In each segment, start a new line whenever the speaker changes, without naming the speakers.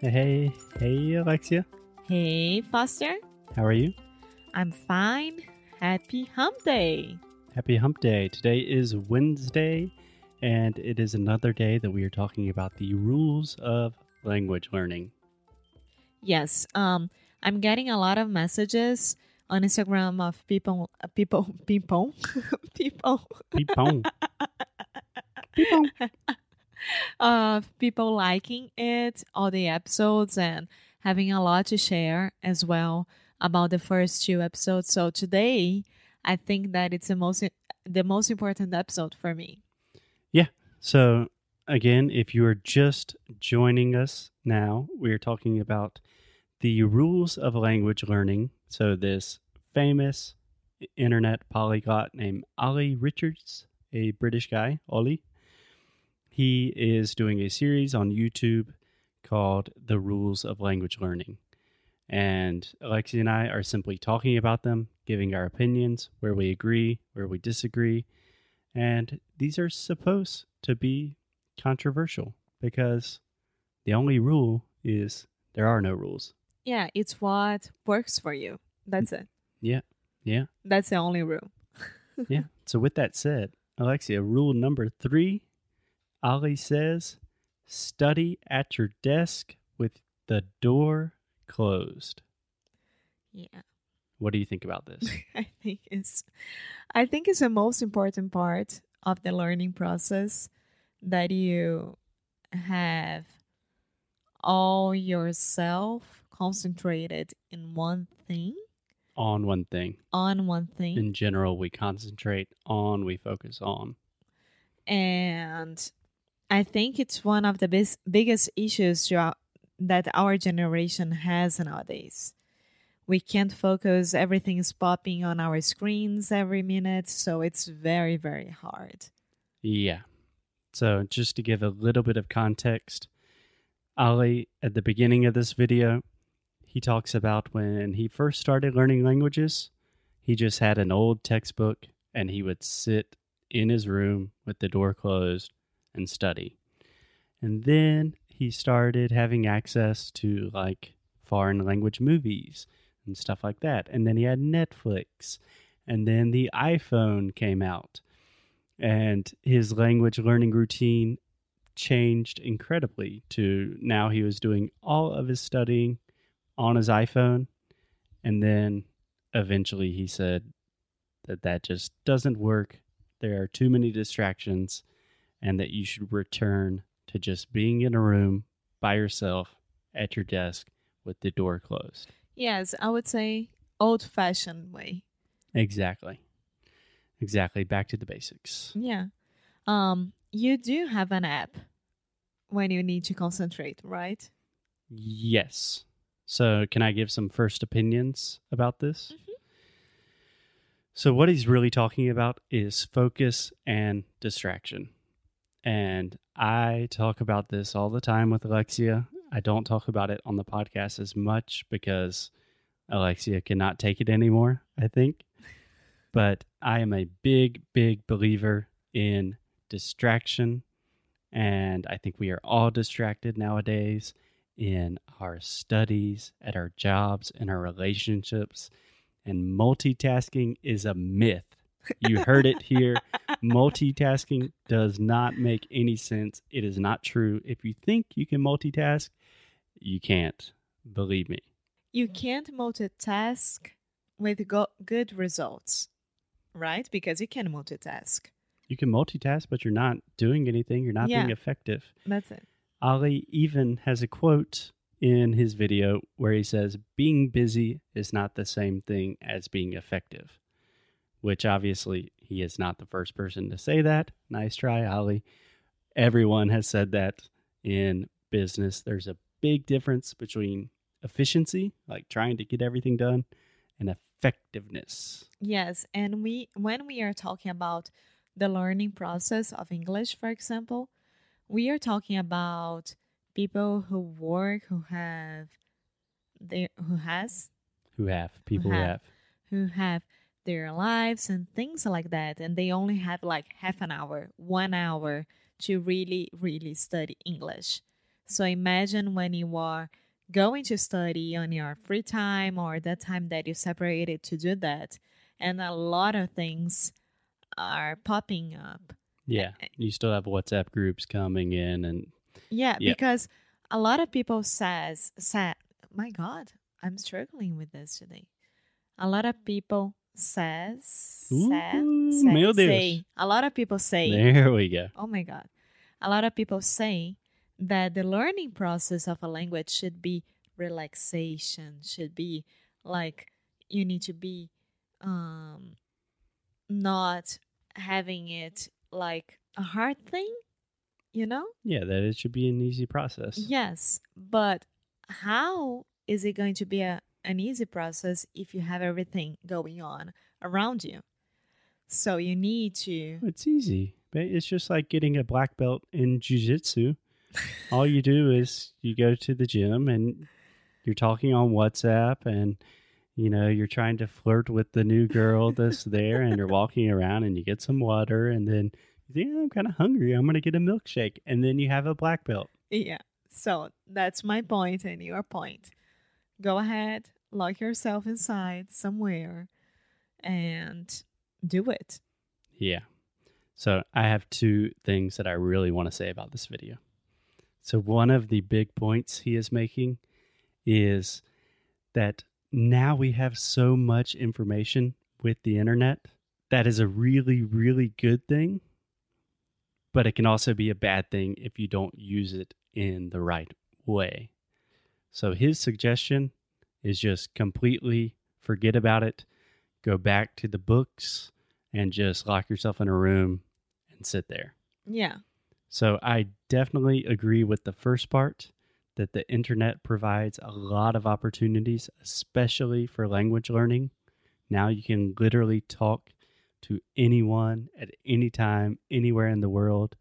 Hey, hey, Alexia.
Hey, Foster.
How are you?
I'm fine. Happy Hump Day.
Happy Hump Day. Today is Wednesday, and it is another day that we are talking about the rules of language learning.
Yes, um, I'm getting a lot of messages on Instagram of people, uh, people, people, people,
Peepong. Peepong.
of people liking it, all the episodes, and having a lot to share as well about the first two episodes. So today, I think that it's the most the most important episode for me. Yeah.
So, again, if you are just joining us now, we are talking about the rules of language learning. So, this famous internet polyglot named Ollie Richards, a British guy, Ollie, he is doing a series on YouTube called The Rules of Language Learning. And Alexia and I are simply talking about them, giving our opinions, where we agree, where we disagree. And these are supposed to be controversial because the only rule is there are no rules.
Yeah, it's what works for you. That's it.
Yeah. Yeah.
That's the only rule.
Yeah. so, with that said, Alexia, rule number three Ollie says, study at your desk with the door closed.
Yeah.
What do you think about this?
I think it's I think it's the most important part of the learning process that you have all yourself concentrated in one thing
on one thing.
on one thing
In general, we concentrate on, we focus on.
and I think it's one of the bis- biggest issues that our generation has nowadays. We can't focus, everything is popping on our screens every minute, so it's very, very hard.
Yeah. So, just to give a little bit of context, Ollie, at the beginning of this video, he talks about when he first started learning languages, he just had an old textbook and he would sit in his room with the door closed and study. And then he started having access to like foreign language movies and stuff like that. And then he had Netflix. And then the iPhone came out and his language learning routine changed incredibly to now he was doing all of his studying on his iPhone and then eventually he said that that just doesn't work there are too many distractions and that you should return to just being in a room by yourself at your desk with the door closed
Yes, I would say old fashioned way.
exactly exactly back to the basics
Yeah. Um, you do have an app when you need to concentrate, right?
Yes. So, can I give some first opinions about this? So, what he's really talking about is focus and distraction. And I talk about this all the time with Alexia. I don't talk about it on the podcast as much because Alexia cannot take it anymore, I think. But I am a big, big believer in distraction. And I think we are all distracted nowadays in our studies, at our jobs, in our relationships. And multitasking is a myth. You heard it here. multitasking does not make any sense. It is not true. If you think you can multitask, you can't. Believe me.
You can't multitask with go- good results, right? Because you can multitask.
You can multitask, but you're not doing anything. You're not being effective.
That's it.
Ollie even has a quote in his video where he says, Being busy is not the same thing as being effective, which obviously he is not the first person to say that. Nice try, Ollie. Everyone has said that in business. There's a big difference between efficiency, like trying to get everything done, and effectiveness.
Yes, and we when we are talking about the learning process of English, for example, we are talking about people who work who have they who has
Who have people who
have.
have.
who have their lives and things like that and they only have like half an hour one hour to really really study english So imagine when you are going to study on your free time or that time that you separated to do that, and a lot of things are popping up.
Yeah. You still have WhatsApp groups coming in and
Yeah,
Yeah.
because a lot of people says say, my God, I'm struggling with this today. A lot of people says,
Ooh,
say,
meu Deus.
say, a lot of people say,
there we go.
oh my God, a lot of people say that the learning process of a language should be relaxation, should be like you need to be um not having it like a hard thing, you know?
Yeah, that it should be an easy process.
Yes, but how is it going to be a, an easy process if you have everything going on around you? So you need to.
It's easy. but It's just like getting a black belt in jiu-jitsu. All you do is you go to the gym and you're talking on WhatsApp and you know, you're trying to flirt with the new girl that's there and you're walking around and you get some water and then you think, "Oh, I'm kind of hungry. I'm going to get a milkshake. And then you have a black belt.
Yeah. So that's my point and your point. Go ahead, lock yourself inside somewhere and do it.
Yeah. So I have two things that I really want to say about this video. So one of the big points he is making is that now we have so much information with the internet that is a really really good thing but it can also be a bad thing if you don't use it in the right way. So his suggestion is just completely forget about it, go back to the books and just lock yourself in a room and sit there.
Yeah.
So I definitely agree with the first part that the internet provides a lot of opportunities, especially for language learning. Now you can literally talk to anyone at any time, anywhere in the world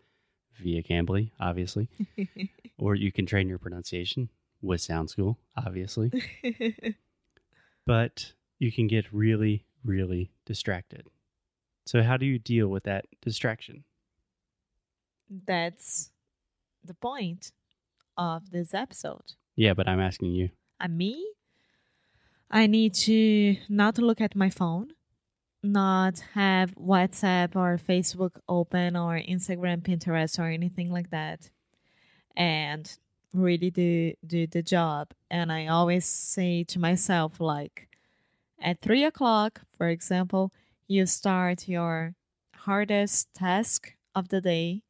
via Cambly, obviously, or you can train your pronunciation with Sound School, obviously. But you can get really, really distracted. So, how do you deal with that distraction?
that's the point of this episode.
Yeah, but I'm asking you.
And me, I need to not look at my phone, not have WhatsApp or Facebook open or Instagram, Pinterest, or anything like that, and really do do the job. And I always say to myself, like, at three o'clock, for example, you start your hardest task of the day,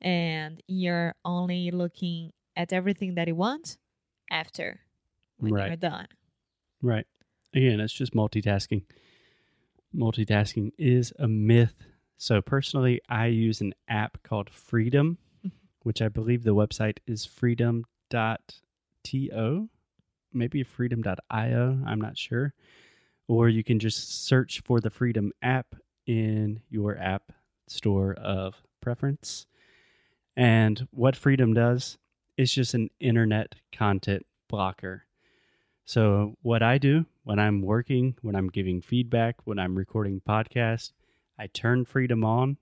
and you're only looking at everything that you want after when
Right.
you're done.
Right. Again, it's just multitasking. Multitasking is a myth. So, personally, I use an app called Freedom, which I believe the website is freedom.to, maybe freedom.io. I'm not sure. Or you can just search for the Freedom app in your app store of preference. And what Freedom does is just an internet content blocker. So, what I do when I'm working, when I'm giving feedback, when I'm recording podcasts, I turn Freedom on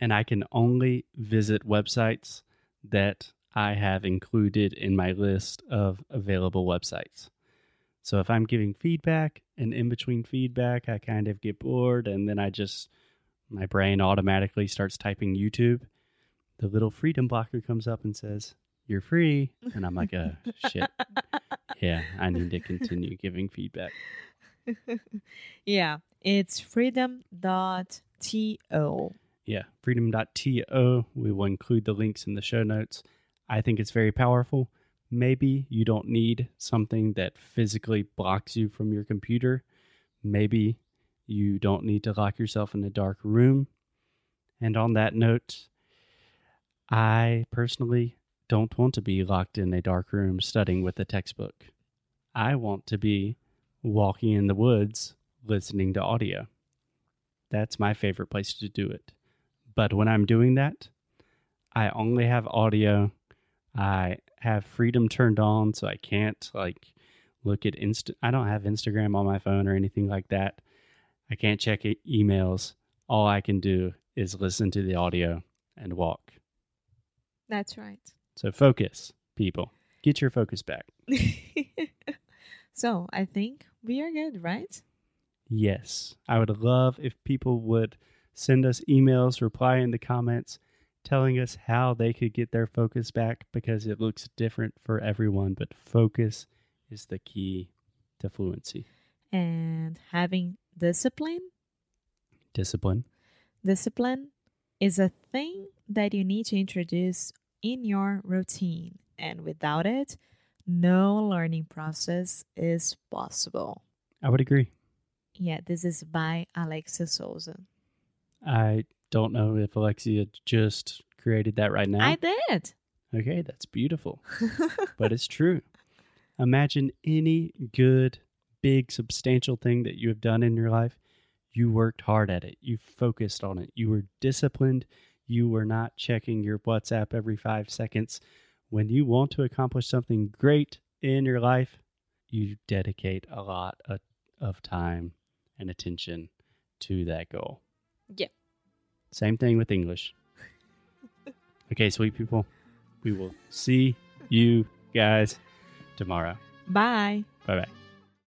and I can only visit websites that I have included in my list of available websites. So, if I'm giving feedback and in between feedback, I kind of get bored and then I just, my brain automatically starts typing YouTube. The little Freedom blocker comes up and says, You're free. And I'm like, Oh, shit. Yeah, I need to continue giving feedback.
yeah, it's freedom.to.
Yeah, freedom.to. We will include the links in the show notes. I think it's very powerful. Maybe you don't need something that physically blocks you from your computer. Maybe you don't need to lock yourself in a dark room. And on that note, I personally don't want to be locked in a dark room studying with a textbook. I want to be walking in the woods listening to audio. That's my favorite place to do it. But when I'm doing that, I only have audio. I have freedom turned on so I can't like look at inst I don't have Instagram on my phone or anything like that. I can't check e- emails. All I can do is listen to the audio and walk.
That's right.
So focus. people. Get your focus back.
so I think we are good, right?
Yes. I would love if people would send us emails, reply in the comments, telling us how they could get their focus back because it looks different for everyone, but focus is the key to fluency.
And having discipline.
Discipline.
Discipline is a thing that you need to introduce in your routine. And without it, no learning process is possible.
I would agree.
Yeah, this is by Alexia Souza.
I don't know if Alexia just created that right now.
I did.
Okay, that's beautiful. but it's true. Imagine any good, big, substantial thing that you have done in your life. You worked hard at it. You focused on it. You were disciplined. You were not checking your WhatsApp every five seconds. When you want to accomplish something great in your life, you dedicate a lot of, of time and attention to that goal.
Yeah.
Same thing with English. okay, sweet people. We will see you guys tomorrow.
Bye.
Bye bye.